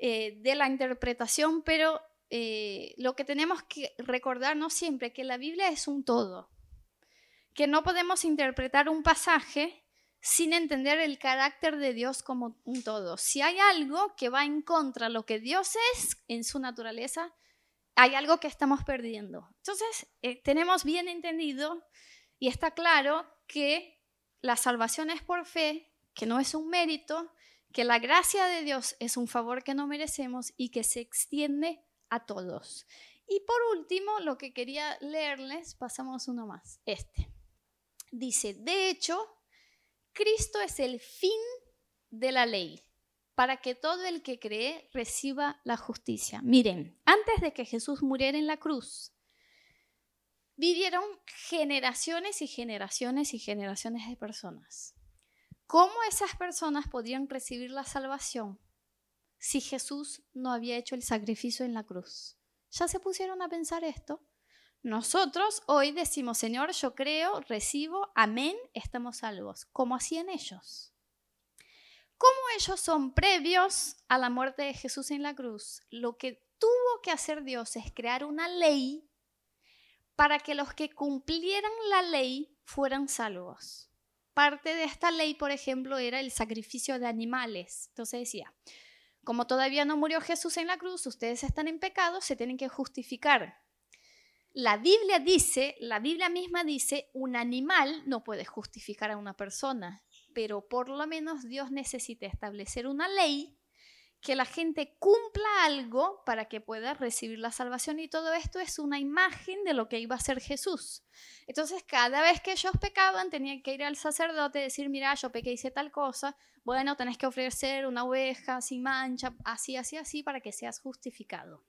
S1: eh, de la interpretación, pero eh, lo que tenemos que recordarnos siempre que la Biblia es un todo que no podemos interpretar un pasaje sin entender el carácter de Dios como un todo. Si hay algo que va en contra de lo que Dios es en su naturaleza, hay algo que estamos perdiendo. Entonces, eh, tenemos bien entendido y está claro que la salvación es por fe, que no es un mérito, que la gracia de Dios es un favor que no merecemos y que se extiende a todos. Y por último, lo que quería leerles, pasamos uno más, este. Dice, de hecho, Cristo es el fin de la ley para que todo el que cree reciba la justicia. Miren, antes de que Jesús muriera en la cruz, vivieron generaciones y generaciones y generaciones de personas. ¿Cómo esas personas podían recibir la salvación si Jesús no había hecho el sacrificio en la cruz? ¿Ya se pusieron a pensar esto? Nosotros hoy decimos, Señor, yo creo, recibo, amén, estamos salvos, como hacían ellos. Como ellos son previos a la muerte de Jesús en la cruz, lo que tuvo que hacer Dios es crear una ley para que los que cumplieran la ley fueran salvos. Parte de esta ley, por ejemplo, era el sacrificio de animales. Entonces decía, como todavía no murió Jesús en la cruz, ustedes están en pecado, se tienen que justificar. La Biblia dice, la Biblia misma dice, un animal no puede justificar a una persona, pero por lo menos Dios necesita establecer una ley que la gente cumpla algo para que pueda recibir la salvación y todo esto es una imagen de lo que iba a ser Jesús. Entonces, cada vez que ellos pecaban, tenían que ir al sacerdote y decir, mira, yo pequé, hice tal cosa, bueno, tenés que ofrecer una oveja sin mancha, así, así, así, para que seas justificado.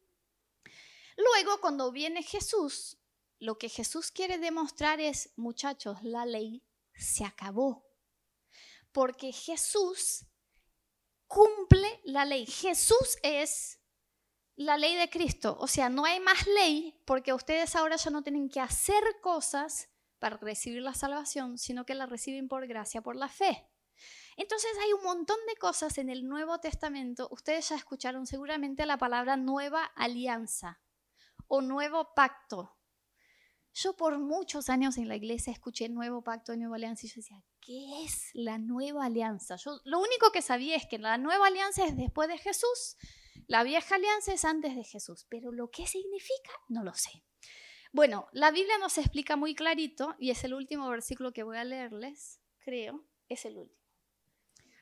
S1: Luego, cuando viene Jesús, lo que Jesús quiere demostrar es, muchachos, la ley se acabó. Porque Jesús cumple la ley. Jesús es la ley de Cristo. O sea, no hay más ley porque ustedes ahora ya no tienen que hacer cosas para recibir la salvación, sino que la reciben por gracia, por la fe. Entonces hay un montón de cosas en el Nuevo Testamento. Ustedes ya escucharon seguramente la palabra nueva alianza o nuevo pacto. Yo por muchos años en la iglesia escuché nuevo pacto, nueva alianza y yo decía, ¿qué es la nueva alianza? Yo lo único que sabía es que la nueva alianza es después de Jesús, la vieja alianza es antes de Jesús, pero lo que significa no lo sé. Bueno, la Biblia nos explica muy clarito y es el último versículo que voy a leerles, creo, es el último.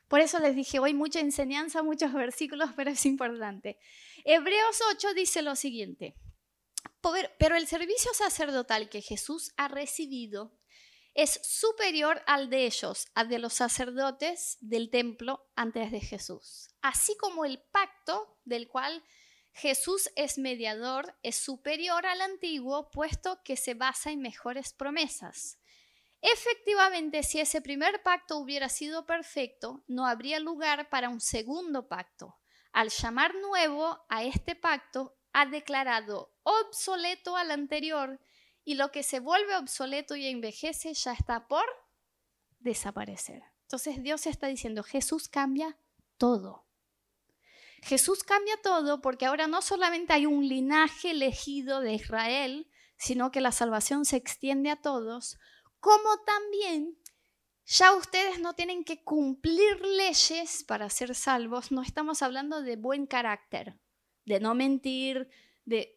S1: Por eso les dije hoy mucha enseñanza, muchos versículos, pero es importante. Hebreos 8 dice lo siguiente. Pero el servicio sacerdotal que Jesús ha recibido es superior al de ellos, al de los sacerdotes del templo antes de Jesús. Así como el pacto del cual Jesús es mediador es superior al antiguo, puesto que se basa en mejores promesas. Efectivamente, si ese primer pacto hubiera sido perfecto, no habría lugar para un segundo pacto. Al llamar nuevo a este pacto, ha declarado obsoleto al anterior y lo que se vuelve obsoleto y envejece ya está por desaparecer. Entonces Dios está diciendo, Jesús cambia todo. Jesús cambia todo porque ahora no solamente hay un linaje elegido de Israel, sino que la salvación se extiende a todos, como también ya ustedes no tienen que cumplir leyes para ser salvos, no estamos hablando de buen carácter, de no mentir,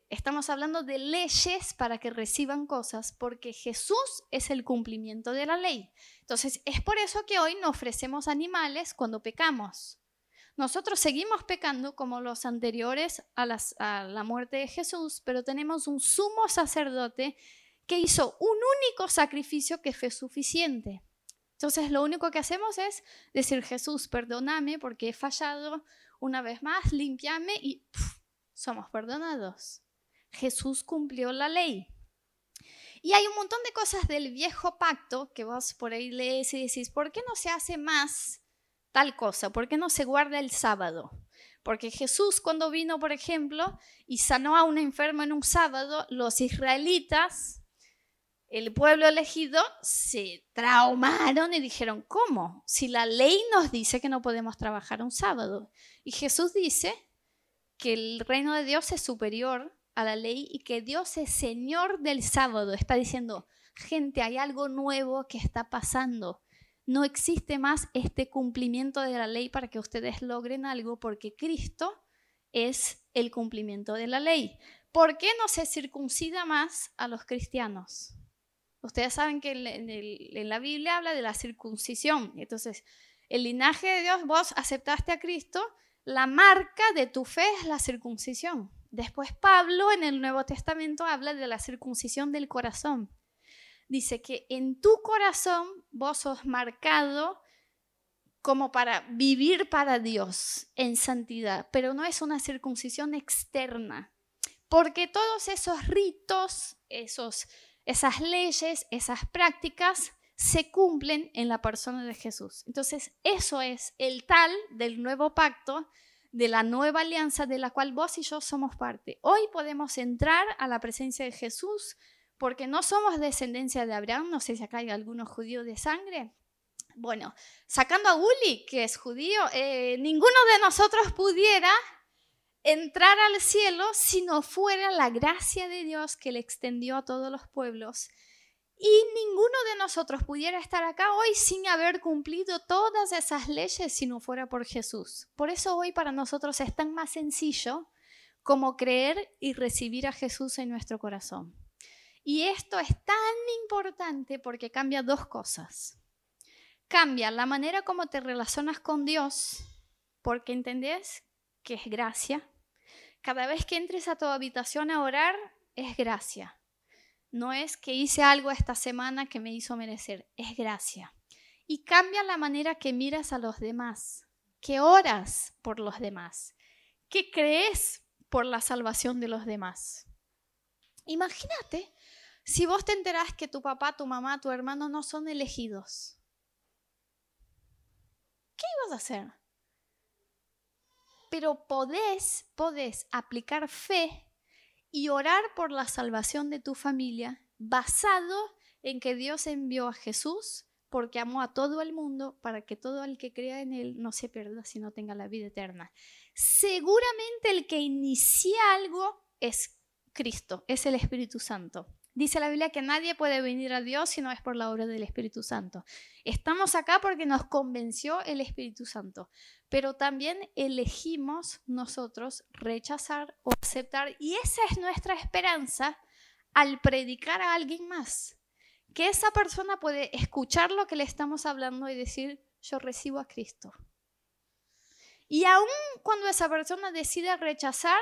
S1: estamos hablando de leyes para que reciban cosas, porque Jesús es el cumplimiento de la ley. Entonces, es por eso que hoy no ofrecemos animales cuando pecamos. Nosotros seguimos pecando como los anteriores a la muerte de Jesús, pero tenemos un sumo sacerdote que hizo un único sacrificio que fue suficiente. Entonces lo único que hacemos es decir, Jesús, perdóname porque he fallado una vez más, limpiame y somos perdonados. Jesús cumplió la ley. Y hay un montón de cosas del viejo pacto que vos por ahí lees y decís, ¿por qué no se hace más tal cosa? ¿Por qué no se guarda el sábado? Porque Jesús cuando vino, por ejemplo, y sanó a un enfermo en un sábado, los israelitas, el pueblo elegido, se traumaron y dijeron, ¿cómo? Si la ley nos dice que no podemos trabajar un sábado. Y Jesús dice, que el reino de Dios es superior a la ley y que Dios es Señor del sábado. Está diciendo, gente, hay algo nuevo que está pasando. No existe más este cumplimiento de la ley para que ustedes logren algo porque Cristo es el cumplimiento de la ley. ¿Por qué no se circuncida más a los cristianos? Ustedes saben que en, la Biblia habla de la circuncisión. Entonces, el linaje de Dios, vos aceptaste a Cristo, la marca de tu fe es la circuncisión. Después Pablo en el Nuevo Testamento habla de la circuncisión del corazón. Dice que en tu corazón vos sos marcado como para vivir para Dios en santidad, pero no es una circuncisión externa, porque todos esos ritos, esos, esas leyes, esas prácticas se cumplen en la persona de Jesús. Entonces, eso es el tal del nuevo pacto, de la nueva alianza de la cual vos y yo somos parte. Hoy podemos entrar a la presencia de Jesús porque no somos descendencia de Abraham, no sé si acá hay algunos judíos de sangre. Bueno, sacando a Uli, que es judío, eh, ninguno de nosotros pudiera entrar al cielo si no fuera la gracia de Dios que le extendió a todos los pueblos. Y ninguno de nosotros pudiera estar acá hoy sin haber cumplido todas esas leyes si no fuera por Jesús. Por eso hoy para nosotros es tan más sencillo como creer y recibir a Jesús en nuestro corazón. Y esto es tan importante porque cambia dos cosas. Cambia la manera como te relacionas con Dios, porque entendés que es gracia. Cada vez que entres a tu habitación a orar, es gracia. No es que hice algo esta semana que me hizo merecer, es gracia. Y cambia la manera que miras a los demás, que oras por los demás, que crees por la salvación de los demás. Imagínate si vos te enterás que tu papá, tu mamá, tu hermano no son elegidos, ¿qué ibas a hacer? Pero podés, podés aplicar fe y orar por la salvación de tu familia basado en que Dios envió a Jesús porque amó a todo el mundo para que todo el que crea en Él no se pierda, sino tenga la vida eterna. Seguramente el que inicia algo es Cristo, es el Espíritu Santo. Dice la Biblia que nadie puede venir a Dios si no es por la obra del Espíritu Santo. Estamos acá porque nos convenció el Espíritu Santo, pero también elegimos nosotros rechazar o aceptar y esa es nuestra esperanza al predicar a alguien más. Que esa persona puede escuchar lo que le estamos hablando y decir, yo recibo a Cristo. Y aun cuando esa persona decide rechazar,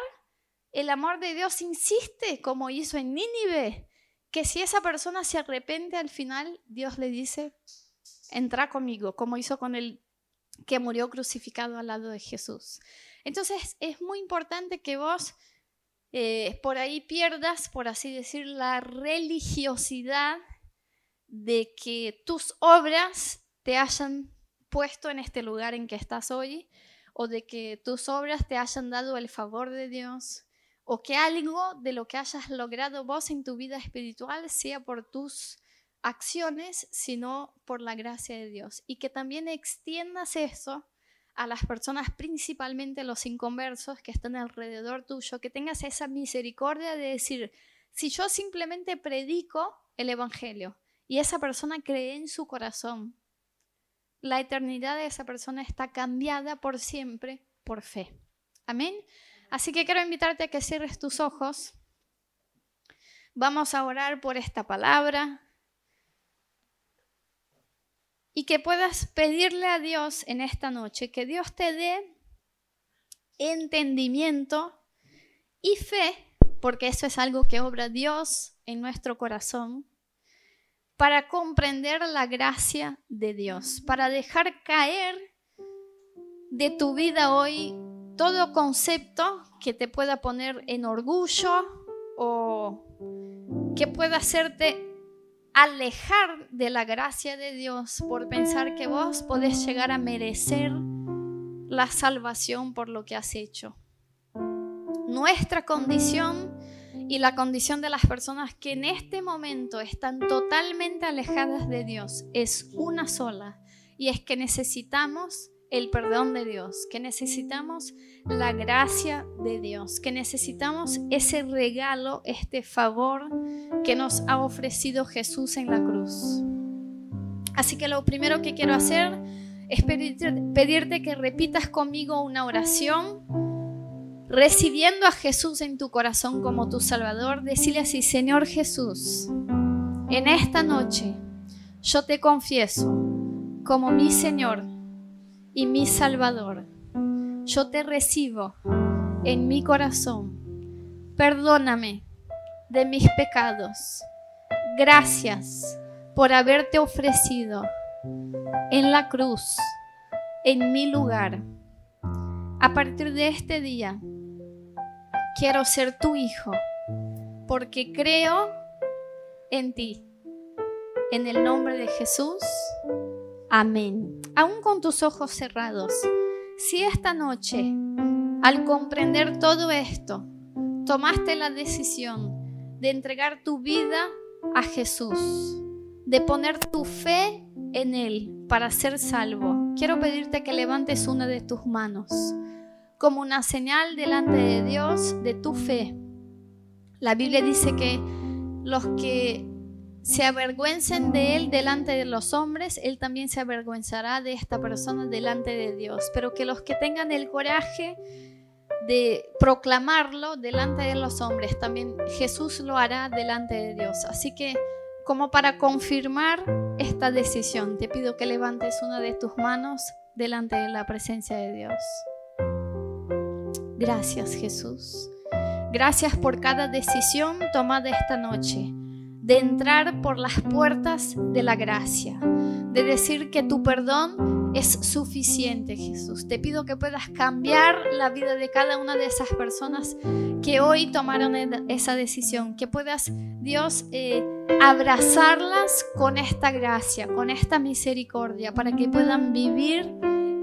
S1: el amor de Dios insiste, como hizo en Nínive, que si esa persona se arrepiente al final, Dios le dice, entra conmigo, como hizo con el que murió crucificado al lado de Jesús. Entonces es muy importante que vos eh, por ahí pierdas, por así decir, la religiosidad de que tus obras te hayan puesto en este lugar en que estás hoy, o de que tus obras te hayan dado el favor de Dios, o que algo de lo que hayas logrado vos en tu vida espiritual sea por tus acciones, sino por la gracia de Dios. Y que también extiendas eso a las personas, principalmente los inconversos que están alrededor tuyo, que tengas esa misericordia de decir, si yo simplemente predico el Evangelio y esa persona cree en su corazón, la eternidad de esa persona está cambiada por siempre por fe. Amén. Así que quiero invitarte a que cierres tus ojos. Vamos a orar por esta palabra y que puedas pedirle a Dios en esta noche que Dios te dé entendimiento y fe, porque eso es algo que obra Dios en nuestro corazón, para comprender la gracia de Dios, para dejar caer de tu vida hoy todo concepto que te pueda poner en orgullo o que pueda hacerte alejar de la gracia de Dios por pensar que vos podés llegar a merecer la salvación por lo que has hecho. Nuestra condición y la condición de las personas que en este momento están totalmente alejadas de Dios es una sola y es que necesitamos el perdón de Dios, que necesitamos la gracia de Dios, que necesitamos ese regalo, este favor que nos ha ofrecido Jesús en la cruz. Así que lo primero que quiero hacer es pedirte, que repitas conmigo una oración, recibiendo a Jesús en tu corazón como tu Salvador. Decirle así, Señor Jesús, en esta noche yo te confieso como mi Señor y mi Salvador. Yo te recibo en mi corazón. Perdóname de mis pecados. Gracias por haberte ofrecido en la cruz, en mi lugar. A partir de este día, quiero ser tu hijo, porque creo en ti. En el nombre de Jesús. Amén. Aún con tus ojos cerrados, si esta noche, al comprender todo esto, tomaste la decisión de entregar tu vida a Jesús, de poner tu fe en Él para ser salvo, quiero pedirte que levantes una de tus manos como una señal delante de Dios de tu fe. La Biblia dice que los que se avergüencen de Él delante de los hombres, Él también se avergüenzará de esta persona delante de Dios. Pero que los que tengan el coraje de proclamarlo delante de los hombres, también Jesús lo hará delante de Dios. Así que como para confirmar esta decisión, te pido que levantes una de tus manos delante de la presencia de Dios. Gracias Jesús. Gracias por cada decisión tomada esta noche de entrar por las puertas de la gracia, de decir que tu perdón es suficiente, Jesús. Te pido que puedas cambiar la vida de cada una de esas personas que hoy tomaron esa decisión, que puedas, Dios, eh, abrazarlas con esta gracia, con esta misericordia, para que puedan vivir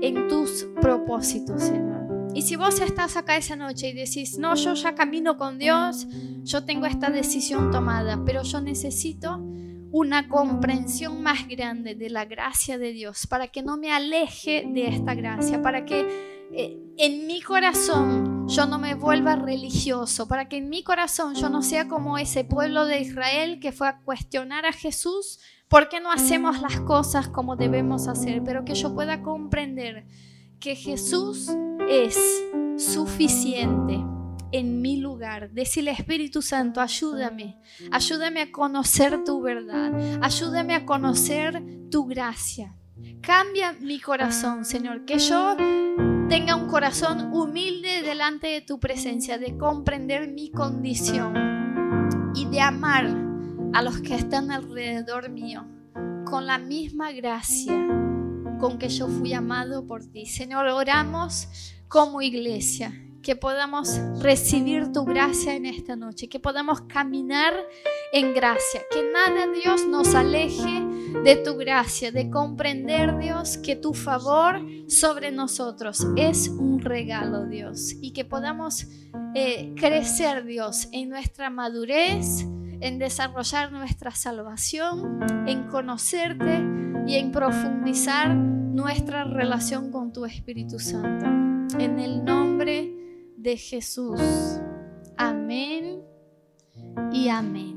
S1: en tus propósitos, Señor. Y si vos estás acá esa noche y decís, no, yo ya camino con Dios, yo tengo esta decisión tomada, pero yo necesito una comprensión más grande de la gracia de Dios, para que no me aleje de esta gracia, para que eh, en mi corazón yo no me vuelva religioso, para que en mi corazón yo no sea como ese pueblo de Israel que fue a cuestionar a Jesús, ¿por qué no hacemos las cosas como debemos hacer? Pero que yo pueda comprender que Jesús es suficiente en mi lugar. Decirle Espíritu Santo, ayúdame, ayúdame a conocer tu verdad, ayúdame a conocer tu gracia. Cambia mi corazón, Señor, que yo tenga un corazón humilde delante de tu presencia, de comprender mi condición y de amar a los que están alrededor mío con la misma gracia con que yo fui amado por ti. Señor, oramos como iglesia que podamos recibir tu gracia en esta noche, que podamos caminar en gracia, que nada, Dios, nos aleje de tu gracia, de comprender, Dios, que tu favor sobre nosotros es un regalo, Dios, y que podamos eh, crecer, Dios, en nuestra madurez, en desarrollar nuestra salvación, en conocerte y en profundizar nuestra relación con tu Espíritu Santo. En el nombre de Jesús. Amén y amén.